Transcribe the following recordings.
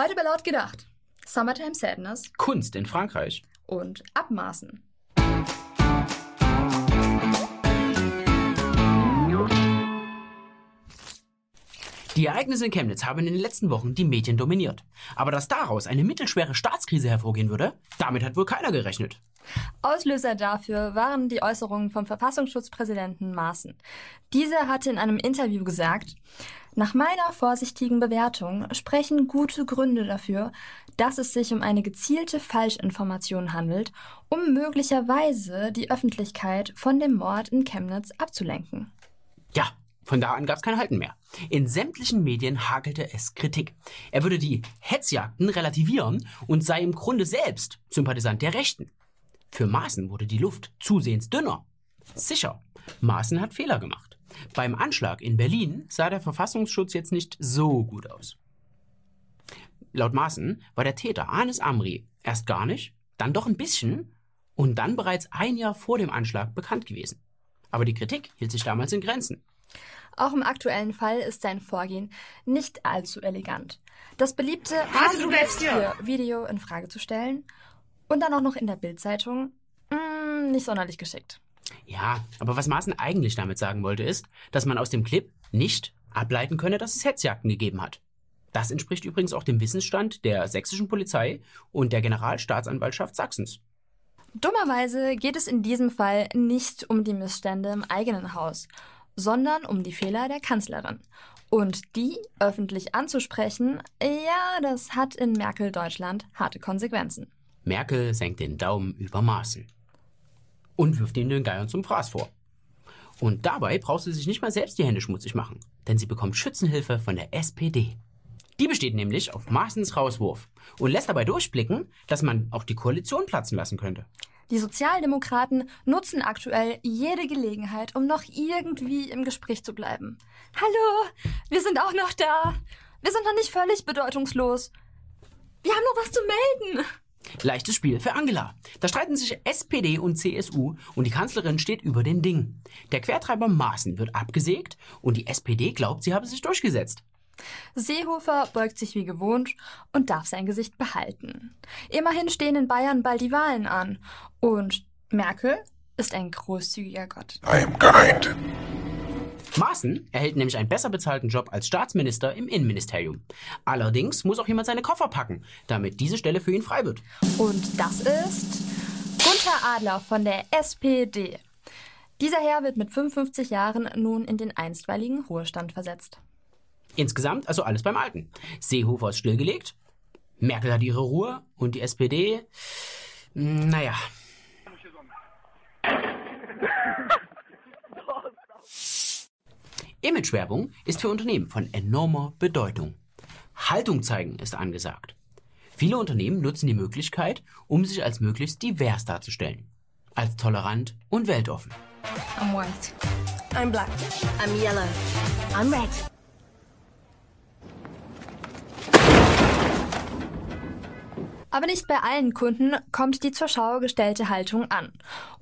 Heute bei Laut gedacht. Summertime Sadness Kunst in Frankreich. und Abmaßen. Die Ereignisse in Chemnitz haben in den letzten Wochen die Medien dominiert. Aber dass daraus eine mittelschwere Staatskrise hervorgehen würde, damit hat wohl keiner gerechnet. Auslöser dafür waren die Äußerungen vom Verfassungsschutzpräsidenten Maaßen. Dieser hatte in einem Interview gesagt, nach meiner vorsichtigen Bewertung sprechen gute Gründe dafür, dass es sich um eine gezielte Falschinformation handelt, um möglicherweise die Öffentlichkeit von dem Mord in Chemnitz abzulenken. Ja, von da an gab's kein Halten mehr. In sämtlichen Medien hakelte es Kritik. Er würde die Hetzjagden relativieren und sei im Grunde selbst Sympathisant der Rechten. Für Maaßen wurde die Luft zusehends dünner. Sicher, Maaßen hat Fehler gemacht. Beim Anschlag in Berlin sah der Verfassungsschutz jetzt nicht so gut aus. Laut Maaßen war der Täter Anis Amri erst gar nicht, dann doch ein bisschen und dann bereits ein Jahr vor dem Anschlag bekannt gewesen. Aber die Kritik hielt sich damals in Grenzen. Auch im aktuellen Fall ist sein Vorgehen nicht allzu elegant. Das beliebte Hase, du bleibst hier! Video in Frage zu stellen und dann auch noch in der Bildzeitung, mh, nicht sonderlich geschickt. Ja, aber was Maaßen eigentlich damit sagen wollte, ist, dass man aus dem Clip nicht ableiten könne, dass es Hetzjagden gegeben hat. Das entspricht übrigens auch dem Wissensstand der sächsischen Polizei und der Generalstaatsanwaltschaft Sachsens. Dummerweise geht es in diesem Fall nicht um die Missstände im eigenen Haus, sondern um die Fehler der Kanzlerin. Und die öffentlich anzusprechen, ja, das hat in Merkel Deutschland harte Konsequenzen. Merkel senkt den Daumen über Maaßen und wirft ihm den Geiern zum Fraß vor. Und dabei braucht sie sich nicht mal selbst die Hände schmutzig machen, denn sie bekommt Schützenhilfe von der SPD. Die besteht nämlich auf Maaßens Rauswurf und lässt dabei durchblicken, dass man auch die Koalition platzen lassen könnte. Die Sozialdemokraten nutzen aktuell jede Gelegenheit, um noch irgendwie im Gespräch zu bleiben. Hallo, wir sind auch noch da. Wir sind noch nicht völlig bedeutungslos. Wir haben noch was zu melden. Leichtes Spiel für Angela. Da streiten sich SPD und CSU und die Kanzlerin steht über den Ding. Der Quertreiber Maaßen wird abgesägt und die SPD glaubt, sie habe sich durchgesetzt. Seehofer beugt sich wie gewohnt und darf sein Gesicht behalten. Immerhin stehen in Bayern bald die Wahlen an. Und Merkel ist ein großzügiger Gott. I am kind. Maaßen erhält nämlich einen besser bezahlten Job als Staatsminister im Innenministerium. Allerdings muss auch jemand seine Koffer packen, damit diese Stelle für ihn frei wird. Und das ist Gunther Adler von der SPD. Dieser Herr wird mit 55 Jahren nun in den einstweiligen Ruhestand versetzt. Insgesamt also alles beim Alten. Seehofer ist stillgelegt, Merkel hat ihre Ruhe und die SPD, mh, naja. Imagewerbung ist für Unternehmen von enormer Bedeutung. Haltung zeigen ist angesagt. Viele Unternehmen nutzen die Möglichkeit, um sich als möglichst divers darzustellen. Als tolerant und weltoffen. I'm white. I'm black. I'm yellow. I'm red. Aber nicht bei allen Kunden kommt die zur Schau gestellte Haltung an.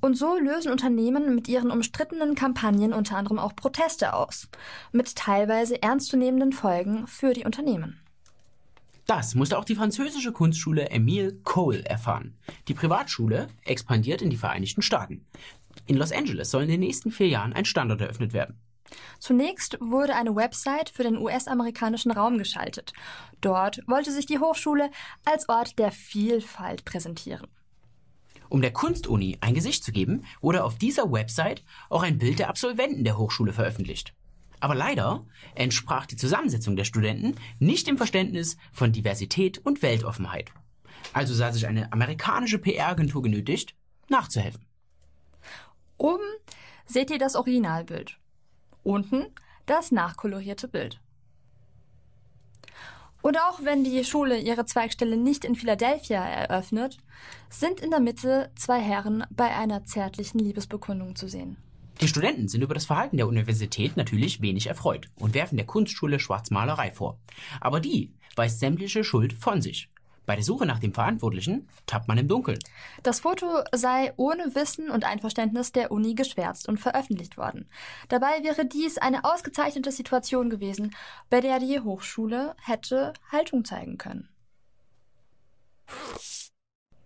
Und so lösen Unternehmen mit ihren umstrittenen Kampagnen unter anderem auch Proteste aus. Mit teilweise ernstzunehmenden Folgen für die Unternehmen. Das musste auch die französische Kunstschule Emile Cole erfahren. Die Privatschule expandiert in die Vereinigten Staaten. In Los Angeles soll in den nächsten vier Jahren ein Standort eröffnet werden. Zunächst wurde eine Website für den US-amerikanischen Raum geschaltet. Dort wollte sich die Hochschule als Ort der Vielfalt präsentieren. Um der Kunstuni ein Gesicht zu geben, wurde auf dieser Website auch ein Bild der Absolventen der Hochschule veröffentlicht. Aber leider entsprach die Zusammensetzung der Studenten nicht dem Verständnis von Diversität und Weltoffenheit. Also sah sich eine amerikanische PR-Agentur genötigt, nachzuhelfen. Oben seht ihr das Originalbild. Unten das nachkolorierte Bild. Und auch wenn die Schule ihre Zweigstelle nicht in Philadelphia eröffnet, sind in der Mitte zwei Herren bei einer zärtlichen Liebesbekundung zu sehen. Die Studenten sind über das Verhalten der Universität natürlich wenig erfreut und werfen der Kunstschule Schwarzmalerei vor. Aber die weist sämtliche Schuld von sich. Bei der Suche nach dem Verantwortlichen tappt man im Dunkeln. Das Foto sei ohne Wissen und Einverständnis der Uni geschwärzt und veröffentlicht worden. Dabei wäre dies eine ausgezeichnete Situation gewesen, bei der die Hochschule hätte Haltung zeigen können.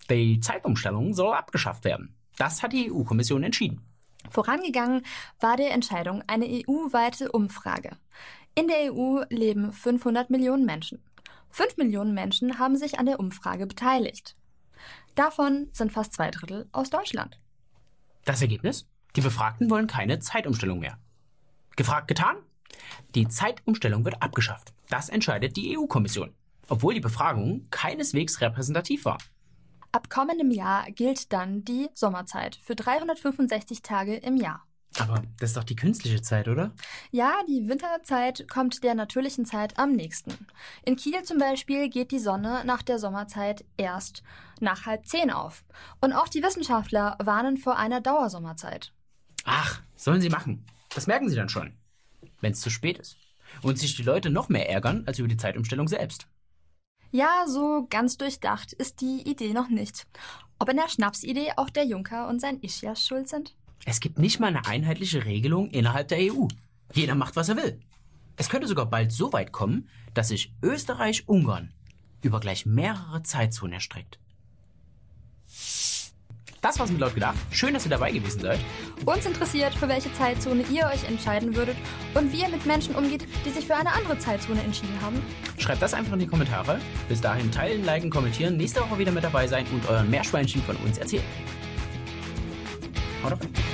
Die Zeitumstellung soll abgeschafft werden. Das hat die EU-Kommission entschieden. Vorangegangen war der Entscheidung eine EU-weite Umfrage. In der EU leben 500 Millionen Menschen. 5 Millionen Menschen haben sich an der Umfrage beteiligt. Davon sind fast zwei Drittel aus Deutschland. Das Ergebnis? Die Befragten wollen keine Zeitumstellung mehr. Gefragt getan? Die Zeitumstellung wird abgeschafft. Das entscheidet die EU-Kommission, obwohl die Befragung keineswegs repräsentativ war. Ab kommendem Jahr gilt dann die Sommerzeit für 365 Tage im Jahr. Aber das ist doch die künstliche Zeit, oder? Ja, die Winterzeit kommt der natürlichen Zeit am nächsten. In Kiel zum Beispiel geht die Sonne nach der Sommerzeit erst nach halb zehn auf. Und auch die Wissenschaftler warnen vor einer Dauersommerzeit. Ach, sollen sie machen. Das merken sie dann schon, wenn es zu spät ist. Und sich die Leute noch mehr ärgern als über die Zeitumstellung selbst. Ja, so ganz durchdacht ist die Idee noch nicht. Ob in der Schnapsidee auch der Junker und sein Ischias schuld sind? Es gibt nicht mal eine einheitliche Regelung innerhalb der EU. Jeder macht, was er will. Es könnte sogar bald so weit kommen, dass sich Österreich-Ungarn über gleich mehrere Zeitzonen erstreckt. Das war's mit laut gedacht. Schön, dass ihr dabei gewesen seid. Uns interessiert, für welche Zeitzone ihr euch entscheiden würdet und wie ihr mit Menschen umgeht, die sich für eine andere Zeitzone entschieden haben. Schreibt das einfach in die Kommentare. Bis dahin teilen, liken, kommentieren, nächste Woche wieder mit dabei sein und euren Meerschweinchen von uns erzählen. Haut rein.